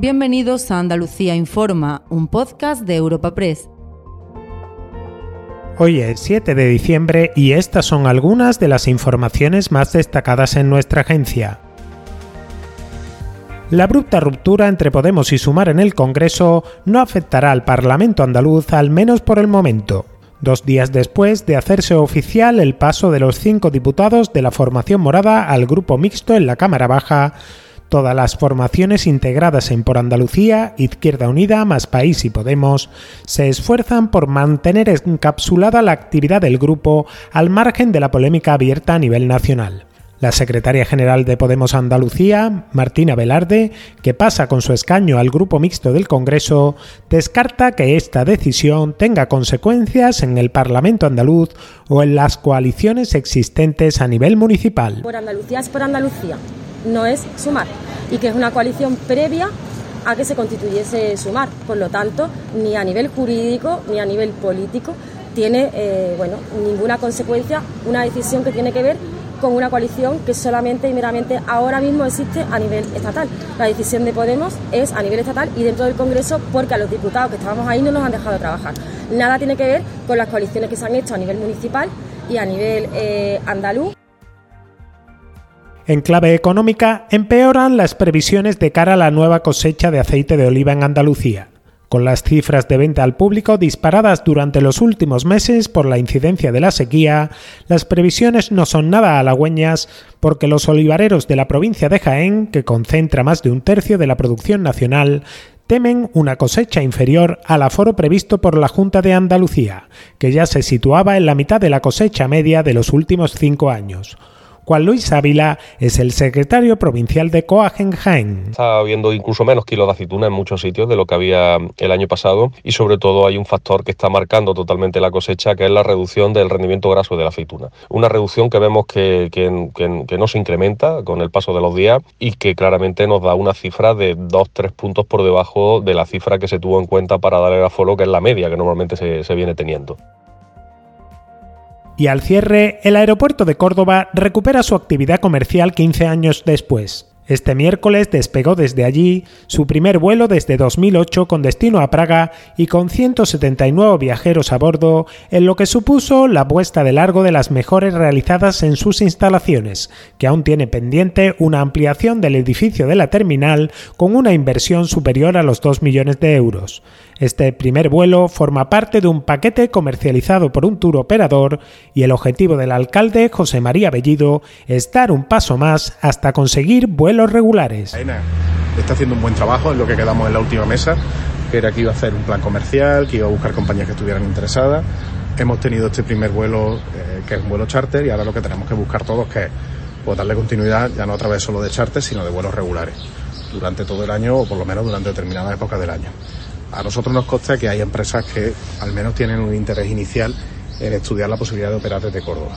Bienvenidos a Andalucía Informa, un podcast de Europa Press. Hoy es 7 de diciembre y estas son algunas de las informaciones más destacadas en nuestra agencia. La abrupta ruptura entre Podemos y Sumar en el Congreso no afectará al Parlamento andaluz al menos por el momento dos días después de hacerse oficial el paso de los cinco diputados de la formación morada al grupo mixto en la Cámara Baja, todas las formaciones integradas en Por Andalucía, Izquierda Unida, Más País y Podemos se esfuerzan por mantener encapsulada la actividad del grupo al margen de la polémica abierta a nivel nacional. La secretaria general de Podemos Andalucía, Martina Velarde, que pasa con su escaño al grupo mixto del Congreso, descarta que esta decisión tenga consecuencias en el Parlamento andaluz o en las coaliciones existentes a nivel municipal. Por Andalucía es por Andalucía, no es sumar, y que es una coalición previa a que se constituyese sumar. Por lo tanto, ni a nivel jurídico ni a nivel político tiene eh, bueno, ninguna consecuencia una decisión que tiene que ver con una coalición que solamente y meramente ahora mismo existe a nivel estatal. La decisión de Podemos es a nivel estatal y dentro del Congreso porque a los diputados que estábamos ahí no nos han dejado trabajar. Nada tiene que ver con las coaliciones que se han hecho a nivel municipal y a nivel eh, andaluz. En clave económica, empeoran las previsiones de cara a la nueva cosecha de aceite de oliva en Andalucía. Con las cifras de venta al público disparadas durante los últimos meses por la incidencia de la sequía, las previsiones no son nada halagüeñas porque los olivareros de la provincia de Jaén, que concentra más de un tercio de la producción nacional, temen una cosecha inferior al aforo previsto por la Junta de Andalucía, que ya se situaba en la mitad de la cosecha media de los últimos cinco años. Juan Luis Ávila es el secretario provincial de Coagen Jaén. Está habiendo incluso menos kilos de aceituna en muchos sitios de lo que había el año pasado y sobre todo hay un factor que está marcando totalmente la cosecha que es la reducción del rendimiento graso de la aceituna. Una reducción que vemos que, que, no se incrementa con el paso de los días y que claramente nos da una cifra de 2-3 puntos por debajo de la cifra que se tuvo en cuenta para dar el aforo que es la media que normalmente se, se viene teniendo. Y al cierre, el aeropuerto de Córdoba recupera su actividad comercial 15 años después. Este miércoles despegó desde allí su primer vuelo desde 2008 con destino a Praga y con 179 viajeros a bordo, en lo que supuso la puesta de largo de las mejores realizadas en sus instalaciones, que aún tiene pendiente una ampliación del edificio de la terminal con una inversión superior a los 2 millones de euros. Este primer vuelo forma parte de un paquete comercializado por un tour operador y el objetivo del alcalde José María Bellido es dar un paso más hasta conseguir vuelos regulares. Está haciendo un buen trabajo en lo que quedamos en la última mesa, que era que iba a hacer un plan comercial, que iba a buscar compañías que estuvieran interesadas. Hemos tenido este primer vuelo, eh, que es un vuelo charter, y ahora lo que tenemos que buscar todos que es pues, darle continuidad, ya no a través solo de charter, sino de vuelos regulares, durante todo el año o por lo menos durante determinadas épocas del año. A nosotros nos consta que hay empresas que al menos tienen un interés inicial en estudiar la posibilidad de operar desde Córdoba.